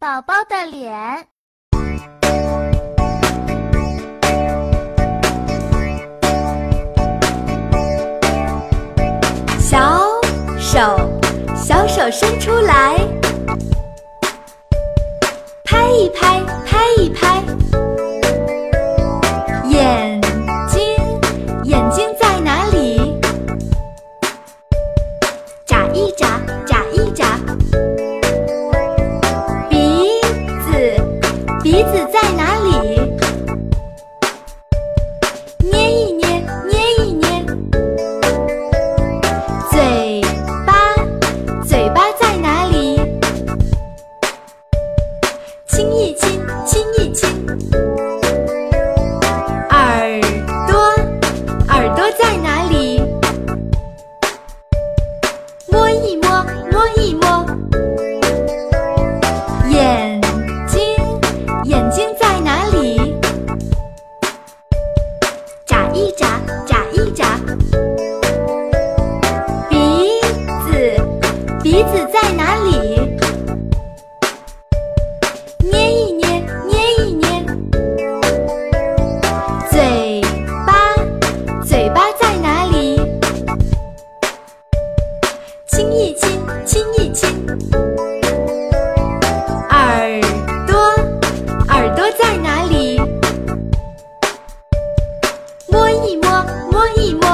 宝宝的脸。小手小手伸出来拍一拍拍一拍。一眨眨一眨鼻子鼻子在哪里？捏一捏捏一捏。嘴巴嘴巴在哪里？亲一亲亲一亲。一摸